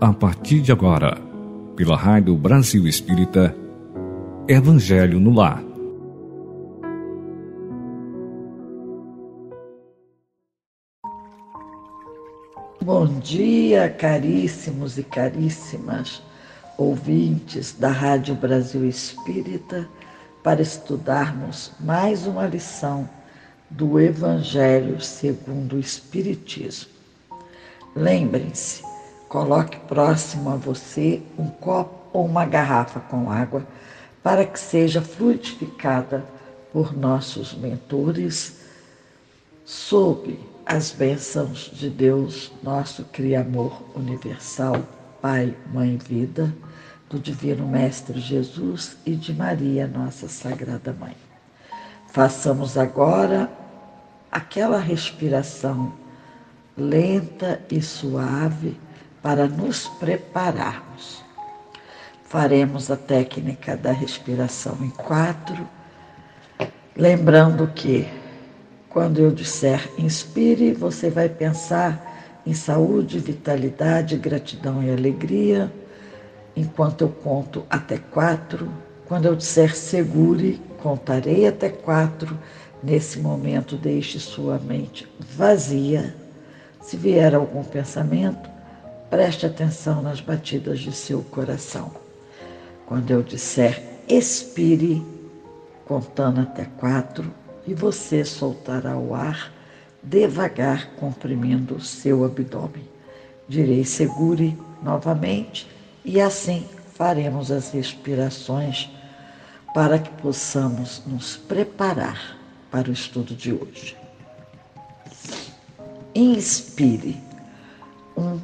a partir de agora, pela Rádio Brasil Espírita, Evangelho no Lar. Bom dia, caríssimos e caríssimas ouvintes da Rádio Brasil Espírita, para estudarmos mais uma lição do Evangelho segundo o Espiritismo. Lembrem-se, coloque próximo a você um copo ou uma garrafa com água para que seja fluidificada por nossos mentores sob as bênçãos de Deus, nosso Criador universal, Pai, Mãe, Vida, do Divino Mestre Jesus e de Maria, nossa Sagrada Mãe. Façamos agora aquela respiração lenta e suave para nos prepararmos. Faremos a técnica da respiração em quatro, lembrando que quando eu disser inspire, você vai pensar em saúde, vitalidade, gratidão e alegria. Enquanto eu conto até quatro, quando eu disser segure, contarei até quatro. Nesse momento, deixe sua mente vazia. Se vier algum pensamento, preste atenção nas batidas de seu coração. Quando eu disser expire, contando até quatro, e você soltará o ar devagar, comprimindo o seu abdômen. Direi segure novamente e assim faremos as respirações para que possamos nos preparar para o estudo de hoje. Inspire. Um,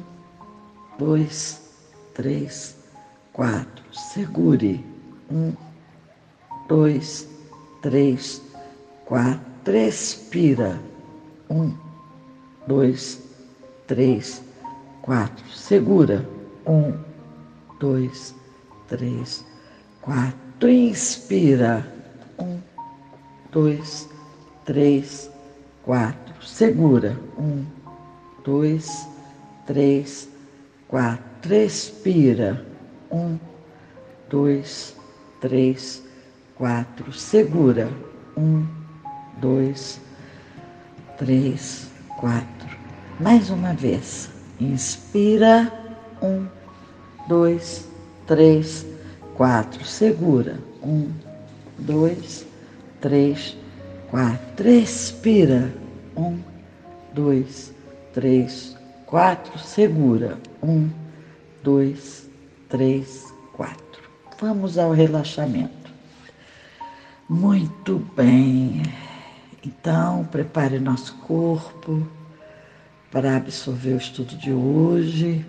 dois, três, quatro. Segure. Um, dois, três, quatro. Expira. Um, dois, três, quatro. Segura. Um, dois, três, quatro. Inspira. Um, dois, três, quatro. Segura. Um, dois, três, quatro. Expira. Um, dois, três, quatro. Segura. Um, dois, três, quatro. Mais uma vez. Inspira. Um, dois, três, quatro. Segura. Um, dois, três, quatro. Expira. Um, dois, três, quatro. Segura. Um, dois, três, quatro. Vamos ao relaxamento. Muito bem. Então, prepare nosso corpo para absorver o estudo de hoje.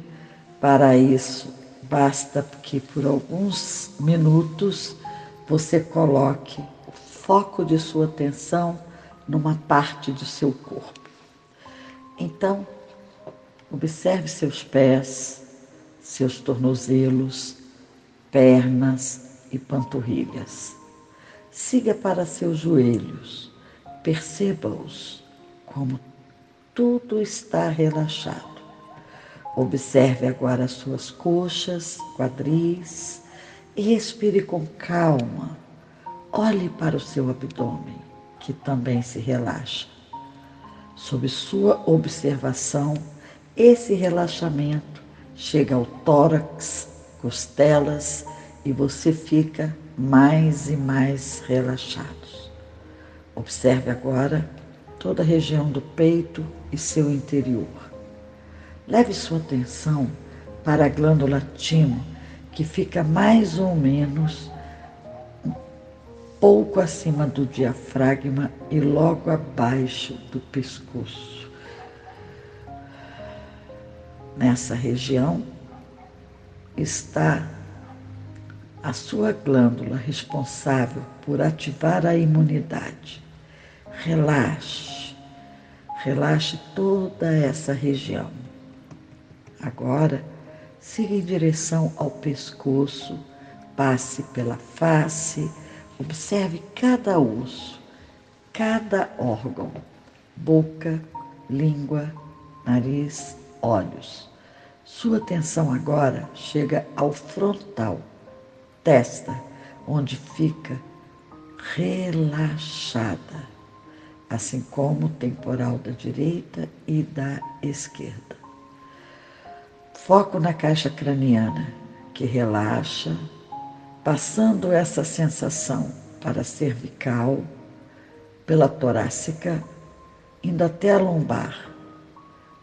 Para isso, basta que por alguns minutos você coloque o foco de sua atenção numa parte do seu corpo. Então, observe seus pés, seus tornozelos, pernas e panturrilhas. Siga para seus joelhos, perceba-os como tudo está relaxado. Observe agora as suas coxas, quadris e respire com calma. Olhe para o seu abdômen, que também se relaxa. Sob sua observação, esse relaxamento chega ao tórax, costelas e você fica mais e mais relaxado. Observe agora toda a região do peito e seu interior. Leve sua atenção para a glândula timo, que fica mais ou menos um pouco acima do diafragma e logo abaixo do pescoço. Nessa região está a sua glândula responsável por ativar a imunidade. Relaxe, relaxe toda essa região. Agora, siga em direção ao pescoço, passe pela face, observe cada osso, cada órgão, boca, língua, nariz, olhos. Sua atenção agora chega ao frontal, testa, onde fica relaxada, assim como o temporal da direita e da esquerda. Foco na caixa craniana, que relaxa, passando essa sensação para a cervical, pela torácica, indo até a lombar,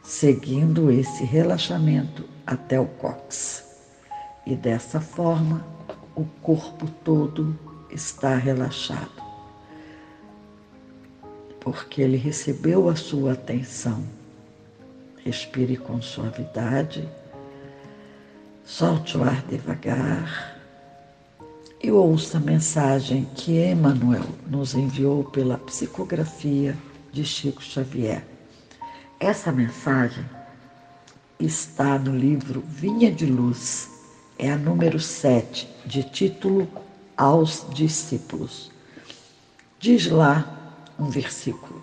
seguindo esse relaxamento até o cóccix. E dessa forma, o corpo todo está relaxado, porque ele recebeu a sua atenção. Respire com suavidade, solte o ar devagar e ouça a mensagem que Emmanuel nos enviou pela psicografia de Chico Xavier. Essa mensagem está no livro Vinha de Luz, é a número 7, de título aos discípulos. Diz lá um versículo: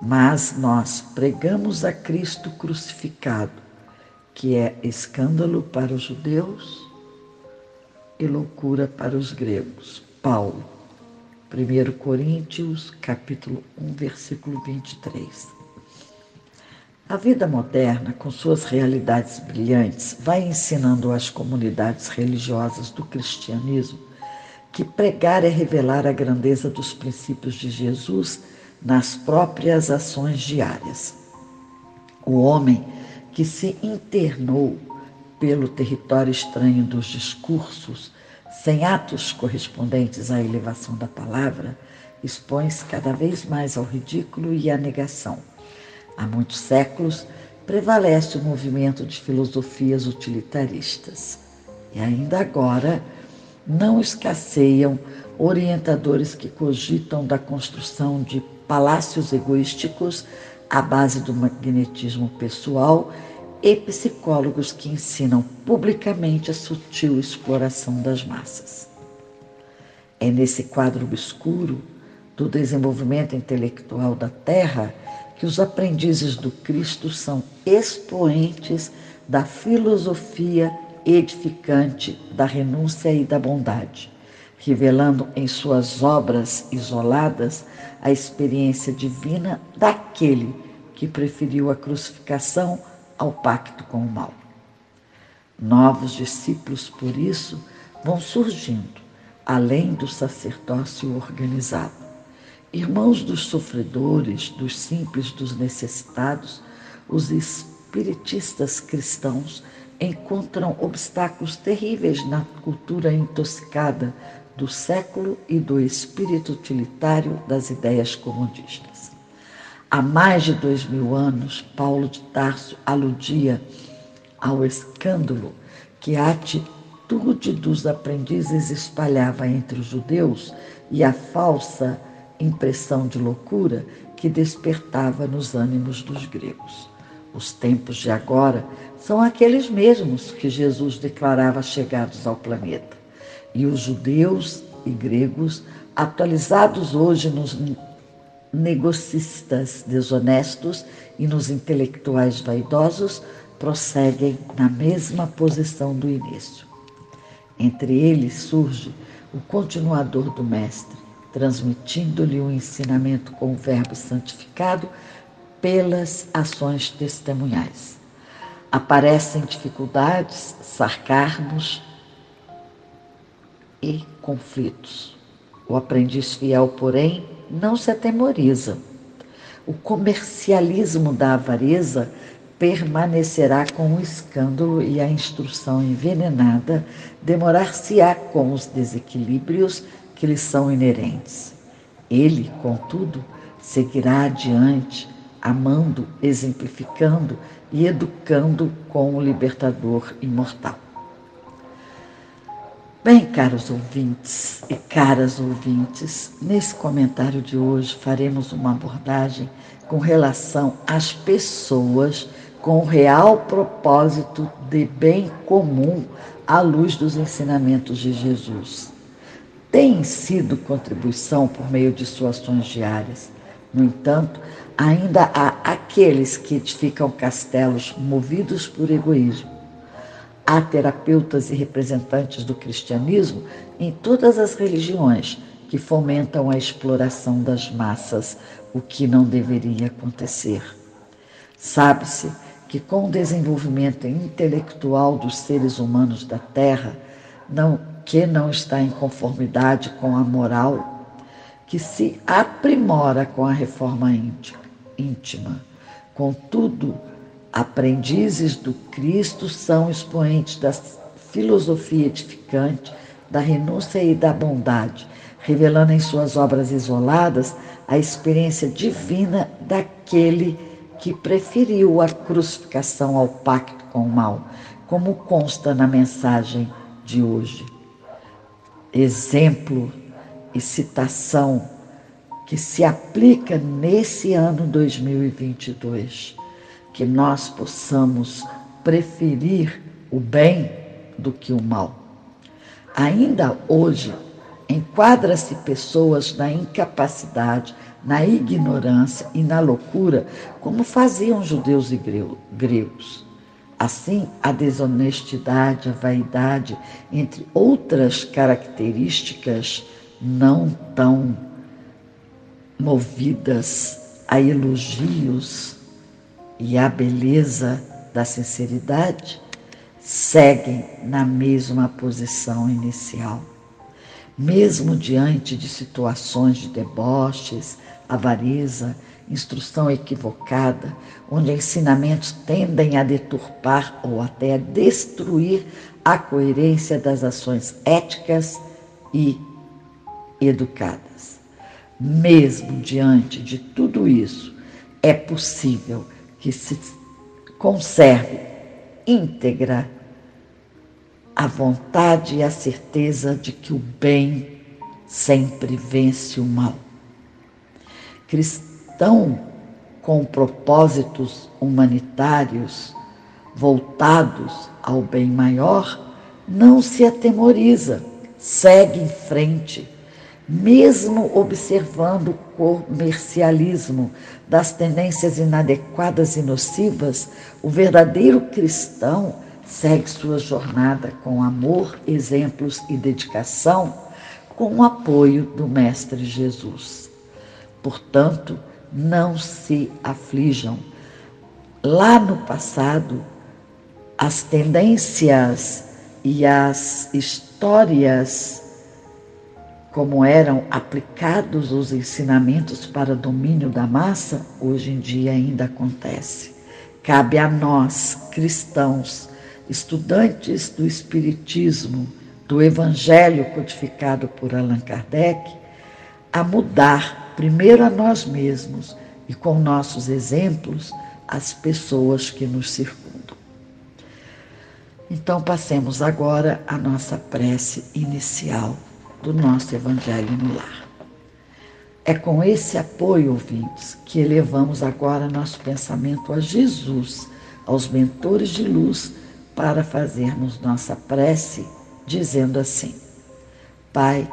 Mas nós pregamos a Cristo crucificado, que é escândalo para os judeus e loucura para os gregos. Paulo, 1 Coríntios, capítulo 1, versículo 23. A vida moderna, com suas realidades brilhantes, vai ensinando às comunidades religiosas do cristianismo que pregar é revelar a grandeza dos princípios de Jesus nas próprias ações diárias. O homem que se internou pelo território estranho dos discursos, sem atos correspondentes à elevação da palavra, expõe-se cada vez mais ao ridículo e à negação. Há muitos séculos prevalece o movimento de filosofias utilitaristas. E ainda agora, não escasseiam orientadores que cogitam da construção de palácios egoísticos à base do magnetismo pessoal e psicólogos que ensinam publicamente a sutil exploração das massas. É nesse quadro obscuro do desenvolvimento intelectual da Terra que os aprendizes do Cristo são expoentes da filosofia edificante da renúncia e da bondade, revelando em suas obras isoladas a experiência divina daquele que preferiu a crucificação ao pacto com o mal. Novos discípulos, por isso, vão surgindo, além do sacerdócio organizado. Irmãos dos sofredores, dos simples, dos necessitados, os espiritistas cristãos encontram obstáculos terríveis na cultura intoxicada do século e do espírito utilitário das ideias comodistas. Há mais de dois mil anos, Paulo de Tarso aludia ao escândalo que a atitude dos aprendizes espalhava entre os judeus e a falsa impressão de loucura que despertava nos ânimos dos gregos. Os tempos de agora são aqueles mesmos que Jesus declarava chegados ao planeta. E os judeus e gregos, atualizados hoje nos negocistas desonestos e nos intelectuais vaidosos, prosseguem na mesma posição do início. Entre eles surge o continuador do Mestre, transmitindo-lhe o ensinamento com o Verbo santificado pelas ações testemunhais. Aparecem dificuldades, sarcarmos e conflitos. O aprendiz fiel, porém, não se atemoriza. O comercialismo da avareza permanecerá com o escândalo e a instrução envenenada, demorar-se-á com os desequilíbrios que lhe são inerentes. Ele, contudo, seguirá adiante, amando, exemplificando e educando com o libertador imortal. Bem, caros ouvintes e caras ouvintes, nesse comentário de hoje faremos uma abordagem com relação às pessoas com o real propósito de bem comum à luz dos ensinamentos de Jesus. Tem sido contribuição por meio de suas ações diárias No entanto, ainda há aqueles que edificam castelos movidos por egoísmo. Há terapeutas e representantes do cristianismo em todas as religiões que fomentam a exploração das massas, o que não deveria acontecer. Sabe-se que com o desenvolvimento intelectual dos seres humanos da Terra, não, que não está em conformidade com a moral, que se aprimora com a reforma íntima. Contudo, aprendizes do Cristo são expoentes da filosofia edificante, da renúncia e da bondade, revelando em suas obras isoladas a experiência divina daquele que preferiu a crucificação ao pacto com o mal, como consta na mensagem de hoje. Exemplo e citação que se aplica nesse ano 2022, que nós possamos preferir o bem do que o mal. Ainda hoje, enquadra-se pessoas na incapacidade na ignorância e na loucura, como faziam judeus e gregos. Assim, a desonestidade, a vaidade, entre outras características não tão movidas a elogios e a beleza da sinceridade, seguem na mesma posição inicial. Mesmo diante de situações de deboches, avareza, instrução equivocada, onde ensinamentos tendem a deturpar ou até a destruir a coerência das ações éticas e educadas. Mesmo diante de tudo isso, é possível que se conserve íntegra a vontade e a certeza de que o bem sempre vence o mal cristão com propósitos humanitários voltados ao bem maior, não se atemoriza, segue em frente, mesmo observando o comercialismo das tendências inadequadas e nocivas, o verdadeiro cristão segue sua jornada com amor, exemplos e dedicação, com o apoio do Mestre Jesus. Portanto, não se aflijam. Lá no passado, as tendências e as histórias, como eram aplicados os ensinamentos para domínio da massa, hoje em dia ainda acontece. Cabe a nós, cristãos, estudantes do Espiritismo, do Evangelho codificado por Allan Kardec, a mudar primeiro a nós mesmos e com nossos exemplos as pessoas que nos circundam. Então passemos agora à nossa prece inicial do nosso Evangelho no Lar. É com esse apoio, ouvintes, que elevamos agora nosso pensamento a Jesus, aos mentores de luz, para fazermos nossa prece, dizendo assim: Pai,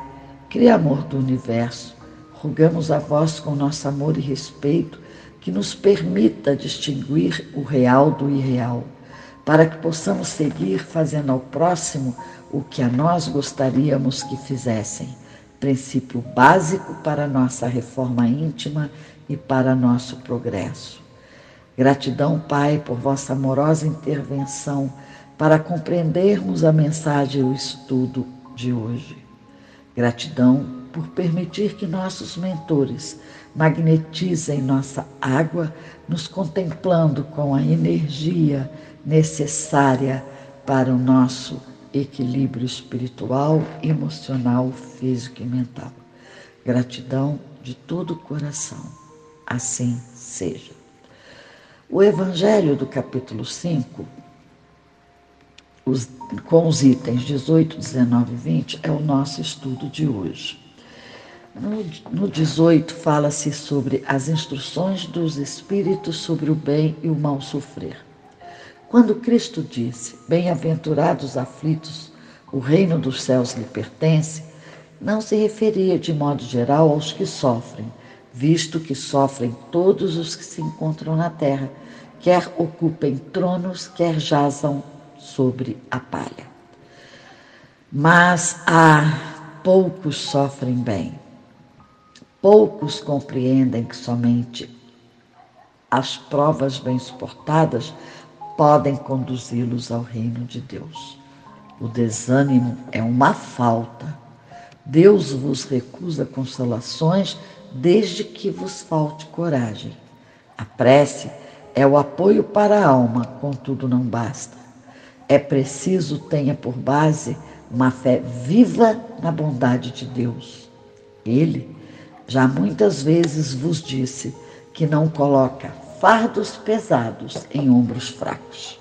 Criador do universo, Rogamos a vós com nosso amor e respeito que nos permita distinguir o real do irreal, para que possamos seguir fazendo ao próximo o que a nós gostaríamos que fizessem, princípio básico para nossa reforma íntima e para nosso progresso. Gratidão, Pai, por vossa amorosa intervenção para compreendermos a mensagem e o estudo de hoje. Gratidão por permitir que nossos mentores magnetizem nossa água, nos contemplando com a energia necessária para o nosso equilíbrio espiritual, emocional, físico e mental. Gratidão de todo o coração. Assim seja. O Evangelho do capítulo 5 os, com os itens 18, 19 e 20 é o nosso estudo de hoje. No, no 18 fala-se sobre as instruções dos espíritos sobre o bem e o mal sofrer. Quando Cristo disse: Bem-aventurados aflitos, o reino dos céus lhe pertence, não se referia de modo geral aos que sofrem, visto que sofrem todos os que se encontram na terra, quer ocupem tronos, quer jazam sobre a palha. Mas há poucos sofrem bem. Poucos compreendem que somente as provas bem suportadas podem conduzi-los ao reino de Deus. O desânimo é uma falta. Deus vos recusa consolações desde que vos falte coragem. A prece é o apoio para a alma, contudo não basta. É preciso tenha por base uma fé viva na bondade de Deus. Ele já muitas vezes vos disse que não coloca fardos pesados em ombros fracos.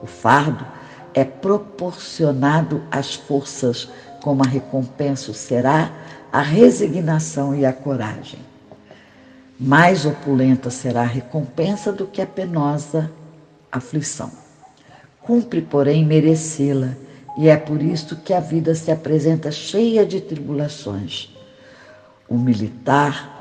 O fardo é proporcionado às forças, como a recompensa será a resignação e a coragem. Mais opulenta será a recompensa do que a penosa aflição. Cumpre, porém, merecê-la, e é por isso que a vida se apresenta cheia de tribulações. O militar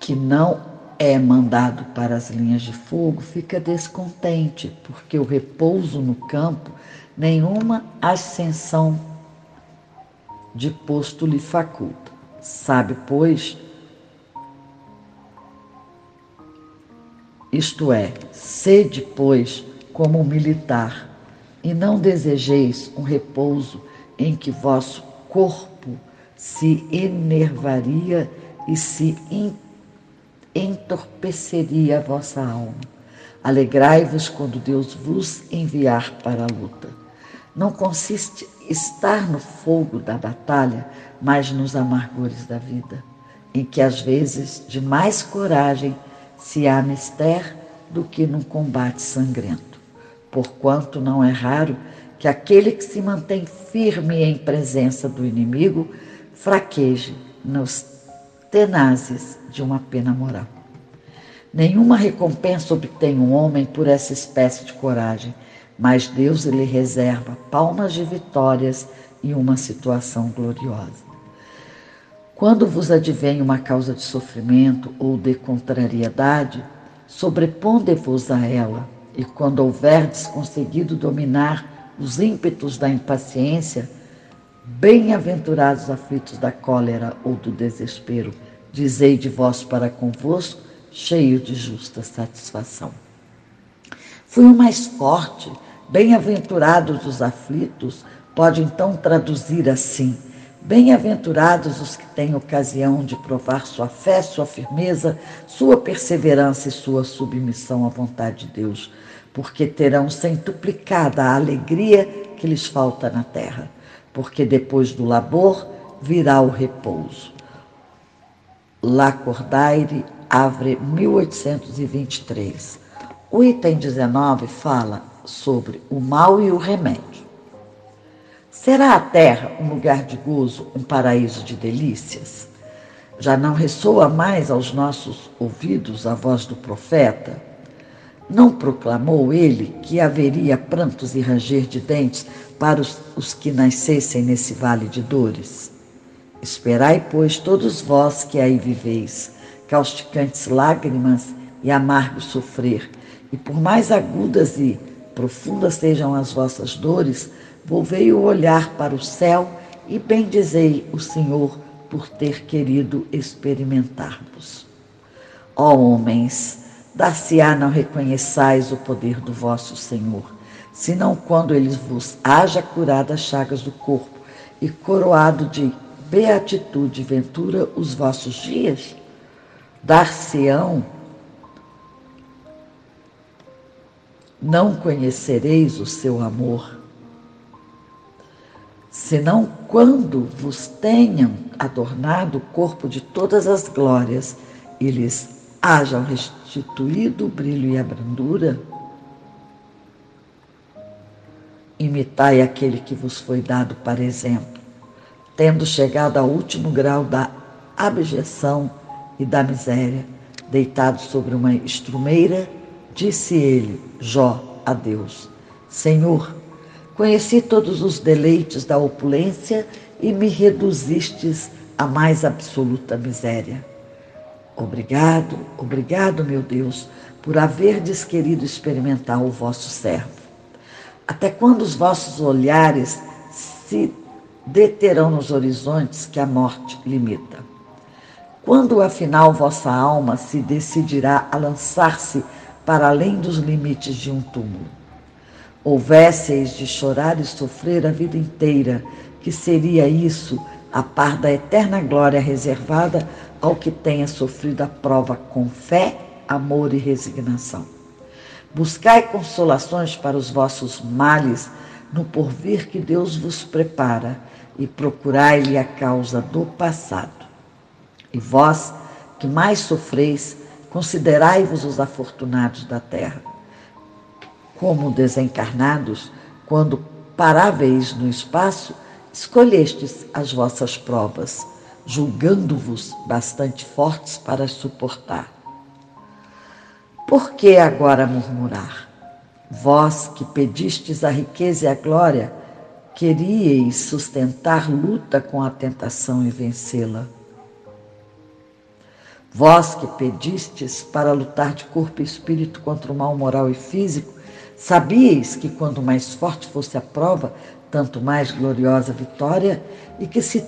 que não é mandado para as linhas de fogo fica descontente, porque o repouso no campo nenhuma ascensão de posto lhe faculta. Sabe, pois, isto é, sede, pois, como militar, e não desejeis um repouso em que vosso corpo se enervaria e se entorpeceria a vossa alma. Alegrai-vos quando Deus vos enviar para a luta. Não consiste estar no fogo da batalha, mas nos amargores da vida, em que às vezes de mais coragem se há mister do que num combate sangrento. Porquanto não é raro que aquele que se mantém firme em presença do inimigo fraqueje nos tenazes de uma pena moral. Nenhuma recompensa obtém um homem por essa espécie de coragem, mas Deus lhe reserva palmas de vitórias e uma situação gloriosa. Quando vos advém uma causa de sofrimento ou de contrariedade, sobreponde-vos a ela, e quando houverdes conseguido dominar os ímpetos da impaciência, bem-aventurados aflitos da cólera ou do desespero, dizei de vós para convosco, cheio de justa satisfação. Fui o mais forte, bem-aventurados os aflitos, pode então traduzir assim: Bem-aventurados os que têm ocasião de provar sua fé, sua firmeza, sua perseverança e sua submissão à vontade de Deus, porque terão centuplicada a alegria que lhes falta na terra, porque depois do labor virá o repouso. Lacordaire, Avre, 1823. O item 19 fala sobre o mal e o remédio. Será a terra um lugar de gozo, um paraíso de delícias? Já não ressoa mais aos nossos ouvidos a voz do profeta? Não proclamou ele que haveria prantos e ranger de dentes para os, os que nascessem nesse vale de dores? Esperai, pois, todos vós que aí viveis, causticantes lágrimas e amargo sofrer, e por mais agudas e profundas sejam as vossas dores, volvei o olhar para o céu e bendizei o Senhor por ter querido experimentar-vos. Ó homens, dar-se-á não reconheçais o poder do vosso Senhor, senão quando ele vos haja curado as chagas do corpo e coroado de beatitude e ventura os vossos dias? Dar-se-ão não conhecereis o seu amor, senão quando vos tenham adornado o corpo de todas as glórias e lhes hajam restituído o brilho e a brandura? Imitai aquele que vos foi dado para exemplo, tendo chegado ao último grau da abjeção e da miséria, deitado sobre uma estrumeira Disse ele, Jó, a Deus: Senhor, conheci todos os deleites da opulência e me reduzistes a mais absoluta miséria. Obrigado, obrigado, meu Deus, por haverdes querido experimentar o vosso servo. Até quando os vossos olhares se deterão nos horizontes que a morte limita? Quando, afinal, vossa alma se decidirá a lançar-se para além dos limites de um túmulo? Houvesseis de chorar e sofrer a vida inteira, que seria isso a par da eterna glória reservada ao que tenha sofrido a prova com fé, amor e resignação. Buscai consolações para os vossos males no porvir que Deus vos prepara e procurai-lhe a causa do passado. E vós, que mais sofreis, considerai-vos os afortunados da terra. Como desencarnados, quando paráveis no espaço, escolhestes as vossas provas, julgando-vos bastante fortes para suportar. Por que agora murmurar? Vós que pedistes a riqueza e a glória, queríeis sustentar luta com a tentação e vencê-la. Vós que pedistes para lutar de corpo e espírito contra o mal moral e físico, sabíeis que quanto mais forte fosse a prova, tanto mais gloriosa vitória, e que se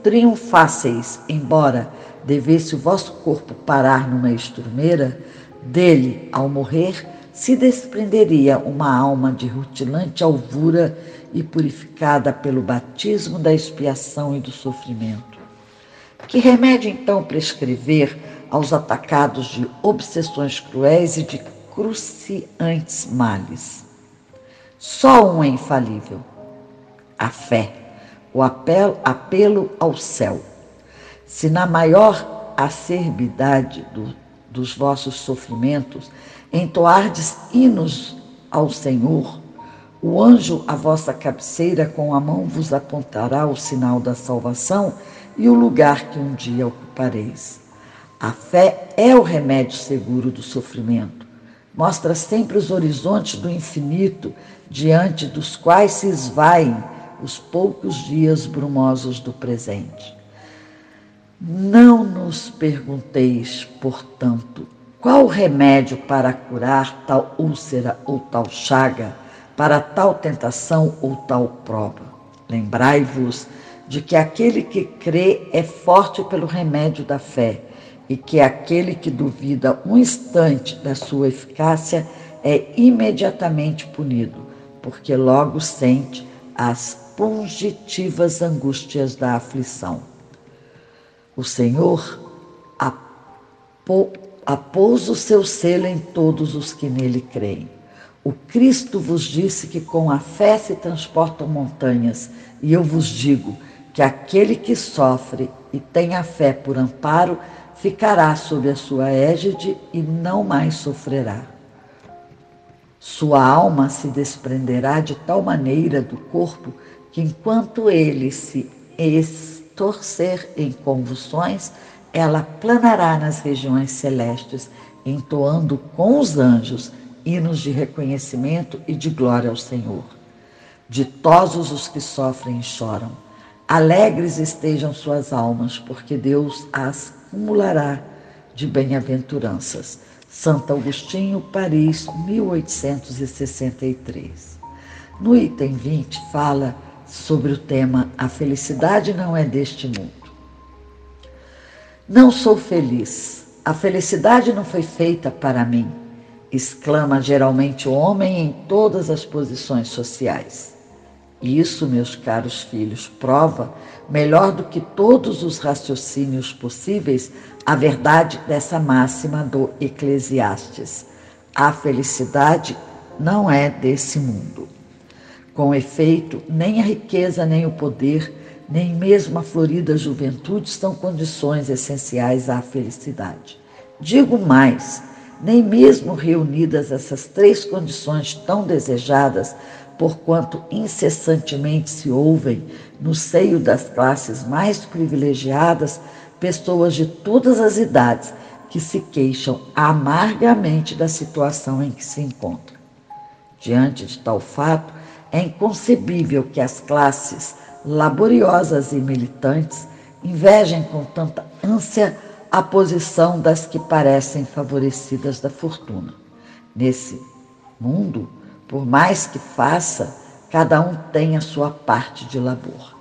triunfasseis, embora devesse o vosso corpo parar numa estrumeira, dele, ao morrer, se desprenderia uma alma de rutilante alvura e purificada pelo batismo da expiação e do sofrimento. Que remédio então prescrever aos atacados de obsessões cruéis e de cruciantes males? Só um é infalível: a fé, o apelo, apelo ao céu. Se na maior acerbidade do, dos vossos sofrimentos entoardes hinos ao Senhor, o anjo à vossa cabeceira com a mão vos apontará o sinal da salvação e o lugar que um dia ocupareis. A fé é o remédio seguro do sofrimento. Mostra sempre os horizontes do infinito, diante dos quais se esvaem os poucos dias brumosos do presente. Não nos pergunteis, portanto, qual o remédio para curar tal úlcera ou tal chaga, para tal tentação ou tal prova. Lembrai-vos de que aquele que crê é forte pelo remédio da fé e que aquele que duvida um instante da sua eficácia é imediatamente punido, porque logo sente as pungitivas angústias da aflição. O Senhor apôs o seu selo em todos os que nele creem. O Cristo vos disse que com a fé se transportam montanhas, e eu vos digo que aquele que sofre e tem a fé por amparo ficará sob a sua égide e não mais sofrerá. Sua alma se desprenderá de tal maneira do corpo que, enquanto ele se estorcer em convulsões, ela planará nas regiões celestes, entoando com os anjos hinos de reconhecimento e de glória ao Senhor. Ditosos os que sofrem e choram Alegres estejam suas almas, porque Deus as cumulará de bem-aventuranças. Santo Agostinho, Paris, 1863. No item 20, fala sobre o tema A felicidade não é deste mundo. Não sou feliz. A felicidade não foi feita para mim, exclama geralmente o homem em todas as posições sociais. Isso, meus caros filhos, prova, melhor do que todos os raciocínios possíveis, a verdade dessa máxima do Eclesiastes. A felicidade não é desse mundo. Com efeito, nem a riqueza, nem o poder, nem mesmo a florida juventude são condições essenciais à felicidade. Digo mais, nem mesmo reunidas essas três condições tão desejadas, porquanto incessantemente se ouvem no seio das classes mais privilegiadas pessoas de todas as idades que se queixam amargamente da situação em que se encontram. Diante de tal fato, é inconcebível que as classes laboriosas e militantes, invejem com tanta ânsia a posição das que parecem favorecidas da fortuna. Nesse mundo, por mais que faça, cada um tem a sua parte de labor.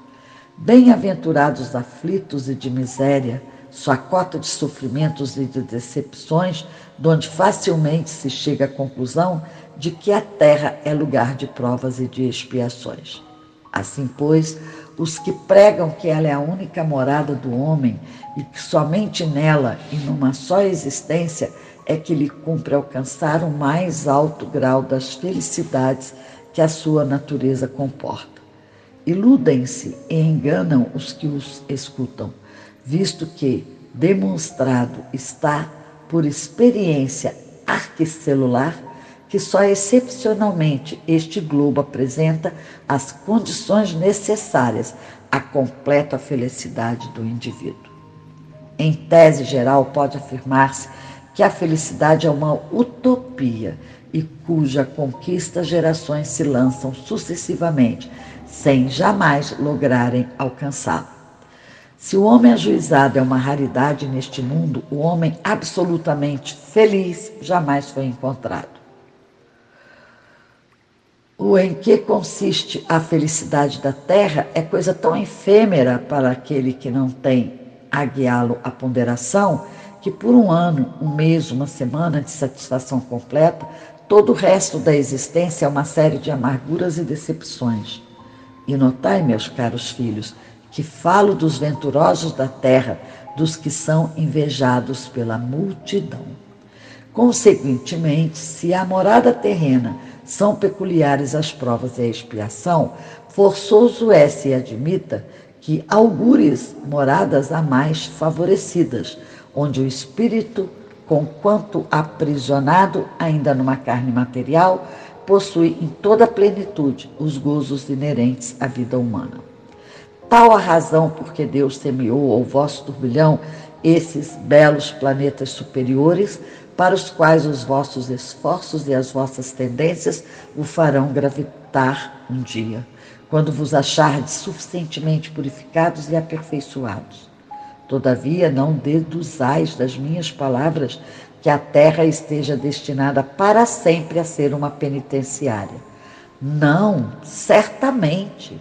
Bem-aventurados aflitos e de miséria, sua cota de sofrimentos e de decepções, donde facilmente se chega à conclusão de que a terra é lugar de provas e de expiações. Assim, pois, os que pregam que ela é a única morada do homem e que somente nela e numa só existência é que lhe cumpre alcançar o mais alto grau das felicidades que a sua natureza comporta. Iludem-se e enganam os que os escutam, visto que demonstrado está por experiência arquicelular que só excepcionalmente este globo apresenta as condições necessárias à completa felicidade do indivíduo. Em tese geral, pode afirmar-se que a felicidade é uma utopia e cuja conquista gerações se lançam sucessivamente, sem jamais lograrem alcançá-la. Se o homem ajuizado é uma raridade neste mundo, o homem absolutamente feliz jamais foi encontrado o em que consiste a felicidade da terra é coisa tão efêmera para aquele que não tem a guiá-lo a ponderação, que por um ano, um mês, uma semana de satisfação completa, todo o resto da existência é uma série de amarguras e decepções. E notai, meus caros filhos, que falo dos venturosos da terra, dos que são invejados pela multidão. Consequentemente, se a morada terrena são peculiares as provas e a expiação, forçoso é se admita que augures moradas a mais favorecidas, onde o espírito, conquanto aprisionado ainda numa carne material, possui em toda a plenitude os gozos inerentes à vida humana. Tal a razão porque Deus semeou ao vosso turbilhão esses belos planetas superiores, para os quais os vossos esforços e as vossas tendências o farão gravitar um dia, quando vos achardes suficientemente purificados e aperfeiçoados. Todavia, não deduzais das minhas palavras que a terra esteja destinada para sempre a ser uma penitenciária. Não, certamente.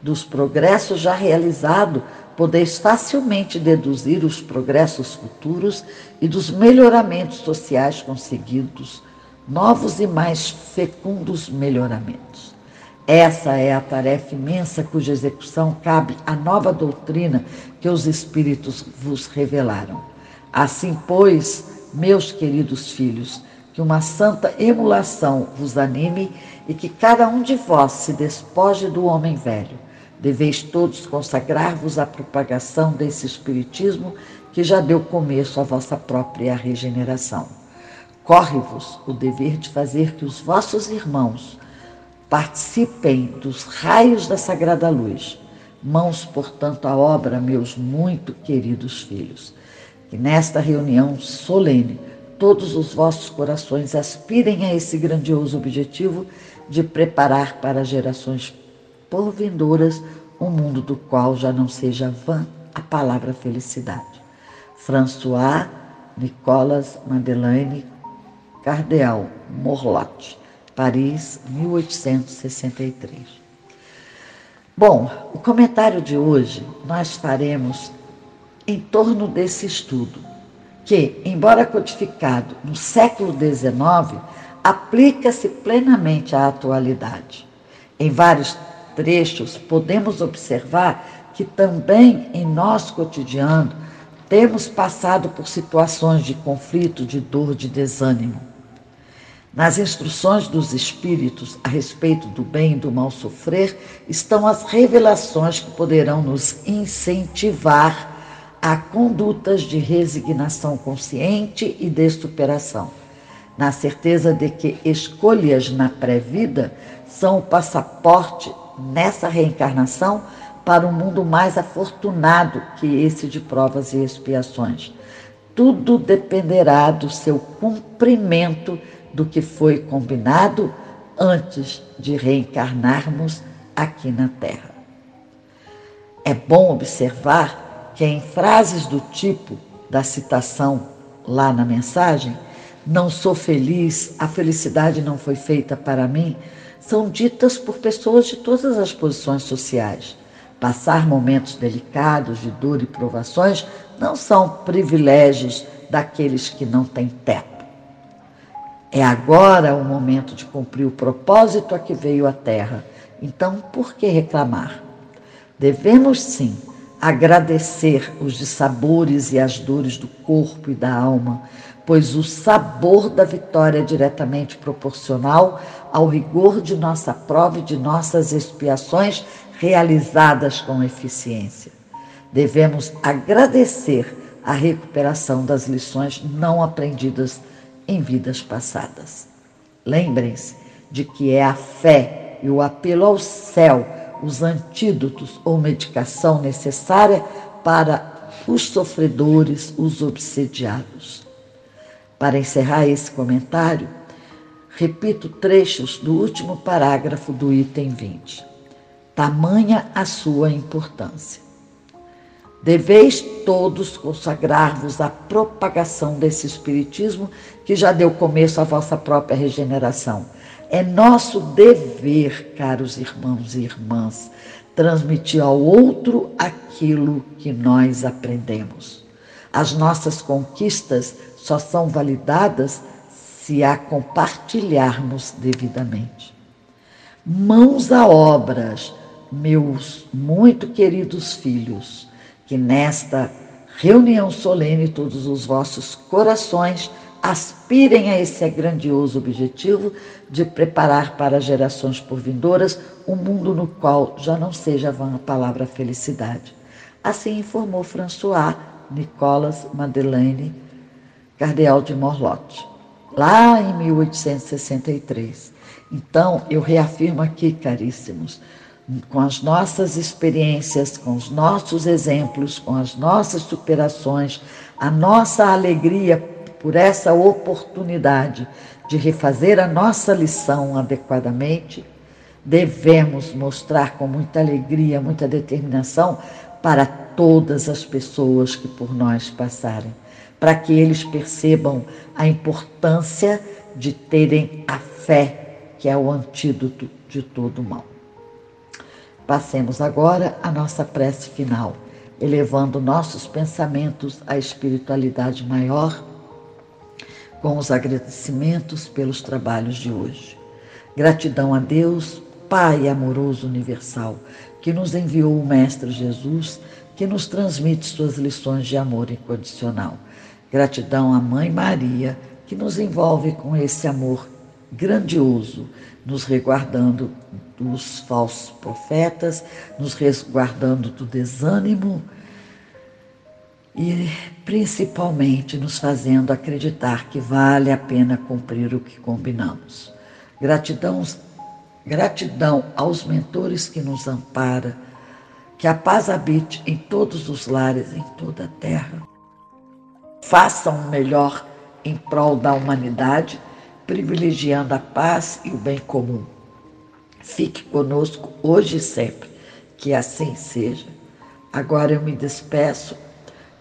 Dos progressos já realizados, podeis facilmente deduzir os progressos futuros e dos melhoramentos sociais conseguidos, novos e mais fecundos melhoramentos. Essa é a tarefa imensa cuja execução cabe à nova doutrina que os Espíritos vos revelaram. Assim, pois, meus queridos filhos, que uma santa emulação vos anime e que cada um de vós se despoje do homem velho Deveis todos consagrar-vos à propagação desse Espiritismo que já deu começo à vossa própria regeneração. Corre-vos o dever de fazer que os vossos irmãos participem dos raios da Sagrada Luz. Mãos, portanto, à obra, meus muito queridos filhos. Que nesta reunião solene todos os vossos corações aspirem a esse grandioso objetivo de preparar para gerações por vindouras um mundo do qual já não seja vã a palavra felicidade. François Nicolas Madeleine Cardeal Morlotte, Paris, 1863. Bom, o comentário de hoje nós faremos em torno desse estudo, que, embora codificado no século XIX, aplica-se plenamente à atualidade. Em vários trechos, podemos observar que também em nosso cotidiano temos passado por situações de conflito, de dor, de desânimo. Nas instruções dos Espíritos a respeito do bem e do mal sofrer estão as revelações que poderão nos incentivar a condutas de resignação consciente e de superação, na certeza de que escolhas na pré-vida são o passaporte nessa reencarnação para um mundo mais afortunado que esse de provas e expiações. Tudo dependerá do seu cumprimento do que foi combinado antes de reencarnarmos aqui na Terra. É bom observar que em frases do tipo da citação lá na mensagem, não sou feliz, a felicidade não foi feita para mim, são ditas por pessoas de todas as posições sociais. Passar momentos delicados de dor e provações não são privilégios daqueles que não têm teto. É agora o momento de cumprir o propósito a que veio a terra. Então, por que reclamar? Devemos sim agradecer os dissabores e as dores do corpo e da alma, pois o sabor da vitória é diretamente proporcional ao rigor de nossa prova e de nossas expiações realizadas com eficiência. Devemos agradecer a recuperação das lições não aprendidas em vidas passadas. Lembrem-se de que é a fé e o apelo ao céu os antídotos ou medicação necessária para os sofredores, os obsediados. Para encerrar esse comentário, repito trechos do último parágrafo do item 20. Tamanha a sua importância. Deveis todos consagrar-vos à propagação desse Espiritismo que já deu começo à vossa própria regeneração é nosso dever, caros irmãos e irmãs, transmitir ao outro aquilo que nós aprendemos. As nossas conquistas só são validadas se a compartilharmos devidamente. Mãos a obras, meus muito queridos filhos, que nesta reunião solene todos os vossos corações aspirem a esse grandioso objetivo de preparar para gerações por vindouras um mundo no qual já não seja vã a palavra felicidade. Assim informou François Nicolas Madeleine, cardeal de Morlotte, lá em 1863. Então, eu reafirmo aqui, caríssimos, com as nossas experiências, com os nossos exemplos, com as nossas superações, a nossa alegria por essa oportunidade de refazer a nossa lição adequadamente, devemos mostrar com muita alegria, muita determinação para todas as pessoas que por nós passarem, para que eles percebam a importância de terem a fé, que é o antídoto de todo mal. Passemos agora à nossa prece final, elevando nossos pensamentos à espiritualidade maior com os agradecimentos pelos trabalhos de hoje. Gratidão a Deus, Pai amoroso universal, que nos enviou o Mestre Jesus, que nos transmite suas lições de amor incondicional. Gratidão à Mãe Maria, que nos envolve com esse amor grandioso, nos resguardando dos falsos profetas, nos resguardando do desânimo e principalmente nos fazendo acreditar que vale a pena cumprir o que combinamos. Gratidão, gratidão aos mentores que nos ampara, que a paz habite em todos os lares, em toda a terra. Façam o melhor em prol da humanidade, privilegiando a paz e o bem comum. Fique conosco hoje e sempre, que assim seja. Agora eu me despeço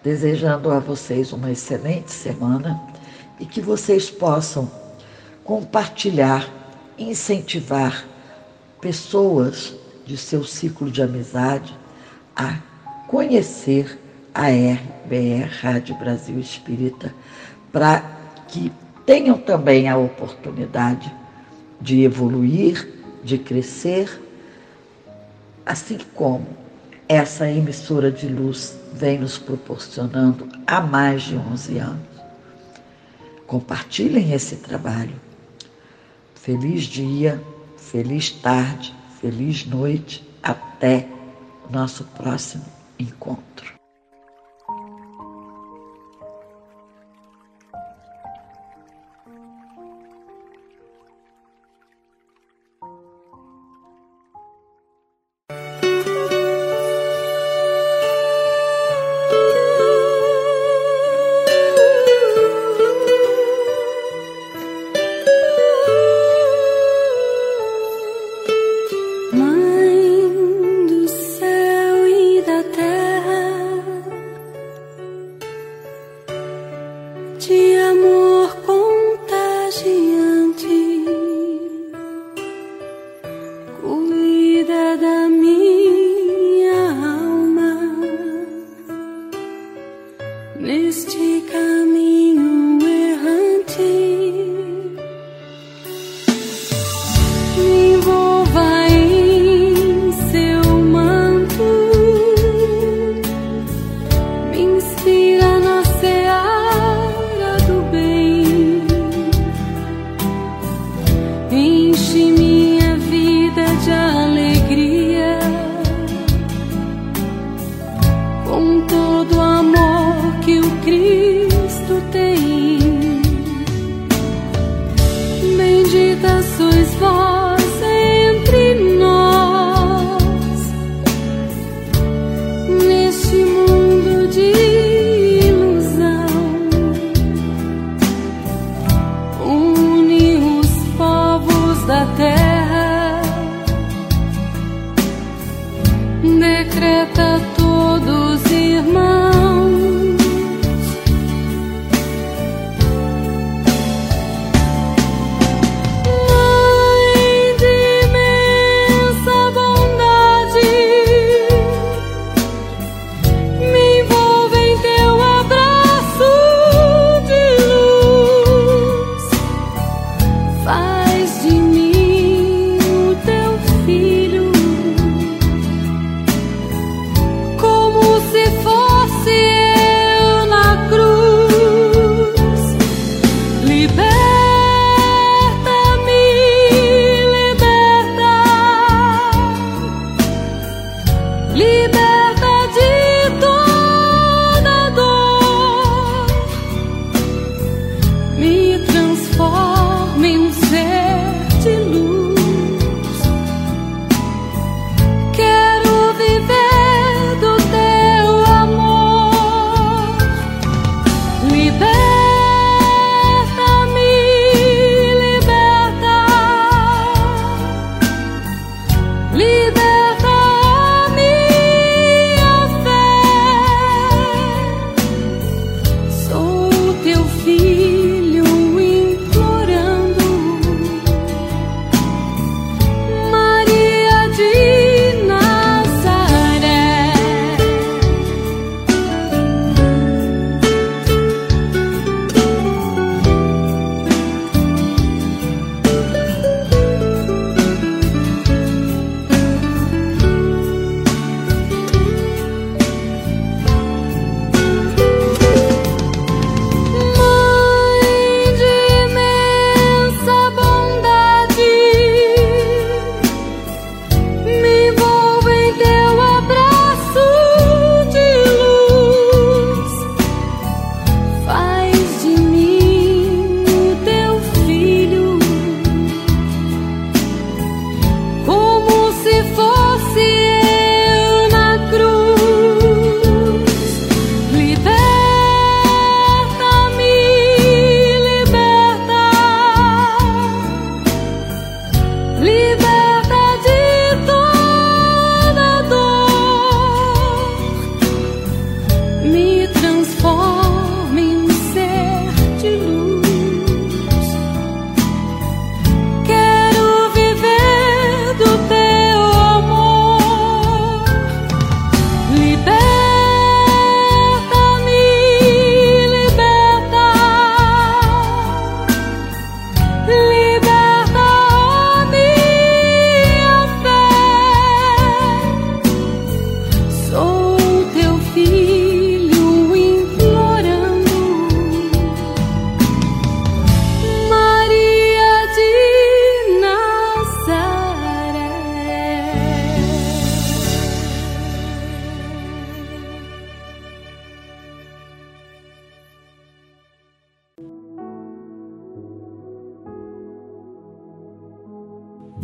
desejando a vocês uma excelente semana e que vocês possam compartilhar, incentivar pessoas de seu ciclo de amizade a conhecer a RBR Rádio Brasil Espírita, para que tenham também a oportunidade de evoluir, de crescer, assim como essa emissora de luz vem nos proporcionando há mais de 11 anos. Compartilhem esse trabalho. Feliz dia, feliz tarde, feliz noite. Até o nosso próximo encontro.